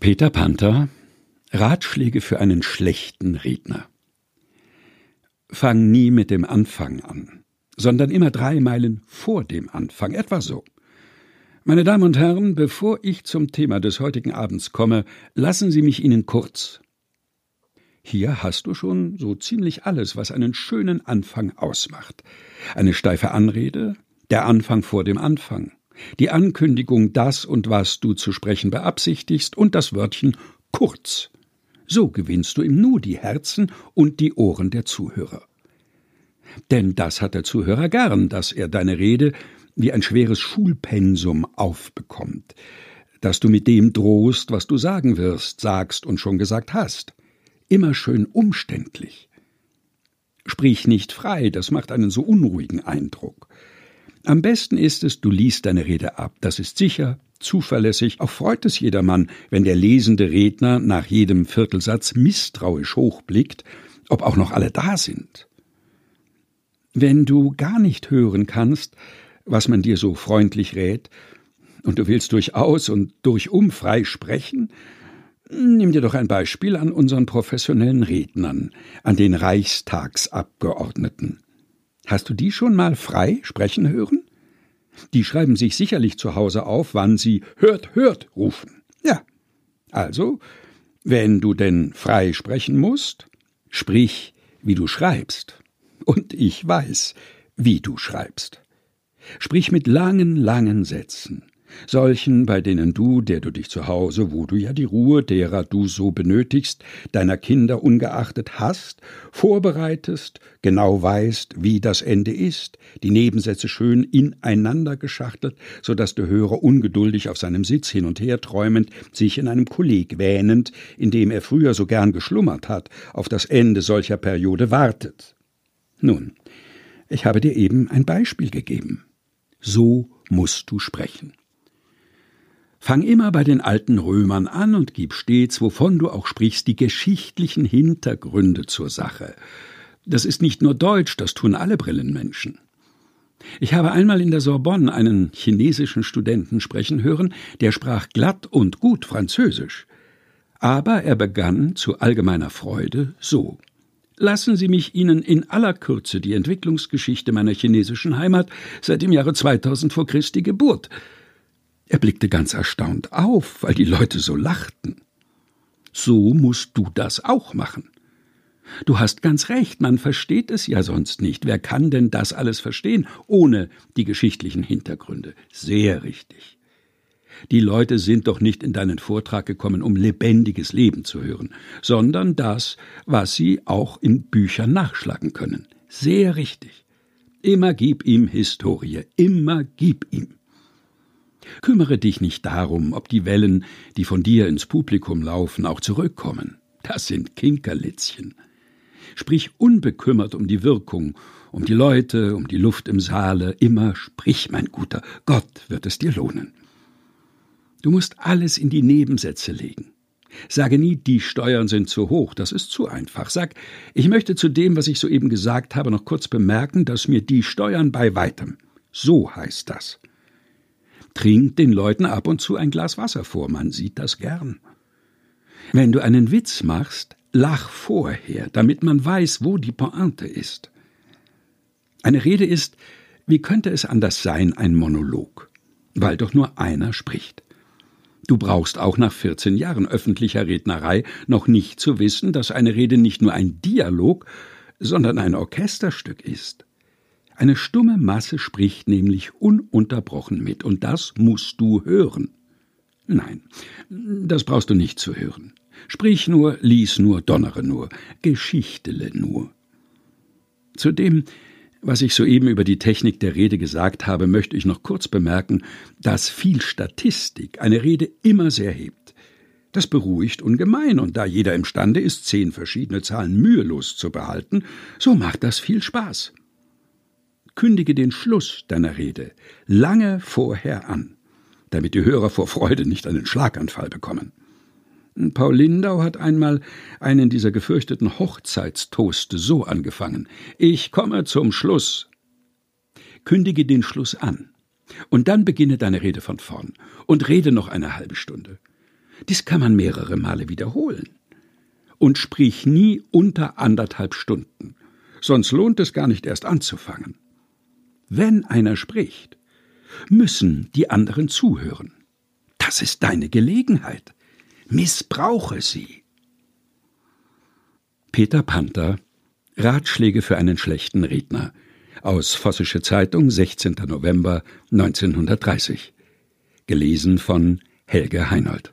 Peter Panther Ratschläge für einen schlechten Redner. Fang nie mit dem Anfang an, sondern immer drei Meilen vor dem Anfang, etwa so. Meine Damen und Herren, bevor ich zum Thema des heutigen Abends komme, lassen Sie mich Ihnen kurz. Hier hast du schon so ziemlich alles, was einen schönen Anfang ausmacht. Eine steife Anrede, der Anfang vor dem Anfang, die Ankündigung, das und was du zu sprechen beabsichtigst und das Wörtchen kurz. So gewinnst du im Nu die Herzen und die Ohren der Zuhörer. Denn das hat der Zuhörer gern, dass er deine Rede wie ein schweres Schulpensum aufbekommt, dass du mit dem drohst, was du sagen wirst, sagst und schon gesagt hast. Immer schön umständlich. Sprich nicht frei, das macht einen so unruhigen Eindruck. Am besten ist es, du liest deine Rede ab. Das ist sicher, zuverlässig. Auch freut es jedermann, wenn der lesende Redner nach jedem Viertelsatz misstrauisch hochblickt, ob auch noch alle da sind. Wenn du gar nicht hören kannst, was man dir so freundlich rät, und du willst durchaus und durchum frei sprechen, nimm dir doch ein Beispiel an unseren professionellen Rednern, an den Reichstagsabgeordneten. Hast du die schon mal frei sprechen hören? Die schreiben sich sicherlich zu Hause auf, wann sie hört, hört rufen. Ja. Also, wenn du denn frei sprechen musst, sprich, wie du schreibst. Und ich weiß, wie du schreibst. Sprich mit langen, langen Sätzen solchen, bei denen du, der du dich zu Hause, wo du ja die Ruhe, derer du so benötigst, deiner Kinder ungeachtet hast, vorbereitest, genau weißt, wie das Ende ist, die Nebensätze schön ineinander geschachtelt, so dass der Hörer ungeduldig auf seinem Sitz hin und her träumend, sich in einem Kolleg wähnend, in dem er früher so gern geschlummert hat, auf das Ende solcher Periode wartet. Nun, ich habe dir eben ein Beispiel gegeben. So musst du sprechen. Fang immer bei den alten Römern an und gib stets, wovon du auch sprichst, die geschichtlichen Hintergründe zur Sache. Das ist nicht nur Deutsch, das tun alle Brillenmenschen. Ich habe einmal in der Sorbonne einen chinesischen Studenten sprechen hören, der sprach glatt und gut Französisch. Aber er begann zu allgemeiner Freude so. Lassen Sie mich Ihnen in aller Kürze die Entwicklungsgeschichte meiner chinesischen Heimat seit dem Jahre 2000 vor Christi Geburt er blickte ganz erstaunt auf, weil die Leute so lachten. So musst du das auch machen. Du hast ganz recht, man versteht es ja sonst nicht. Wer kann denn das alles verstehen, ohne die geschichtlichen Hintergründe? Sehr richtig. Die Leute sind doch nicht in deinen Vortrag gekommen, um lebendiges Leben zu hören, sondern das, was sie auch in Büchern nachschlagen können. Sehr richtig. Immer gib ihm Historie, immer gib ihm. Kümmere dich nicht darum, ob die Wellen, die von dir ins Publikum laufen, auch zurückkommen. Das sind Kinkerlitzchen. Sprich unbekümmert um die Wirkung, um die Leute, um die Luft im Saale, immer sprich, mein Guter, Gott wird es dir lohnen. Du musst alles in die Nebensätze legen. Sage nie, die Steuern sind zu hoch, das ist zu einfach. Sag, ich möchte zu dem, was ich soeben gesagt habe, noch kurz bemerken, dass mir die Steuern bei weitem. So heißt das. Trink den Leuten ab und zu ein Glas Wasser vor, man sieht das gern. Wenn du einen Witz machst, lach vorher, damit man weiß, wo die Pointe ist. Eine Rede ist, wie könnte es anders sein, ein Monolog, weil doch nur einer spricht. Du brauchst auch nach 14 Jahren öffentlicher Rednerei noch nicht zu wissen, dass eine Rede nicht nur ein Dialog, sondern ein Orchesterstück ist. Eine stumme Masse spricht nämlich ununterbrochen mit, und das musst du hören. Nein, das brauchst du nicht zu hören. Sprich nur, lies nur, donnere nur, geschichtele nur. Zu dem, was ich soeben über die Technik der Rede gesagt habe, möchte ich noch kurz bemerken, dass viel Statistik eine Rede immer sehr hebt. Das beruhigt ungemein, und da jeder imstande ist, zehn verschiedene Zahlen mühelos zu behalten, so macht das viel Spaß kündige den Schluss deiner Rede lange vorher an, damit die Hörer vor Freude nicht einen Schlaganfall bekommen. Paul Lindau hat einmal einen dieser gefürchteten Hochzeitstoaste so angefangen. Ich komme zum Schluss. Kündige den Schluss an. Und dann beginne deine Rede von vorn und rede noch eine halbe Stunde. Dies kann man mehrere Male wiederholen. Und sprich nie unter anderthalb Stunden, sonst lohnt es gar nicht erst anzufangen. Wenn einer spricht, müssen die anderen zuhören. Das ist deine Gelegenheit. Missbrauche sie. Peter Panther Ratschläge für einen schlechten Redner aus Vossische Zeitung, 16. November 1930. Gelesen von Helge Heinold.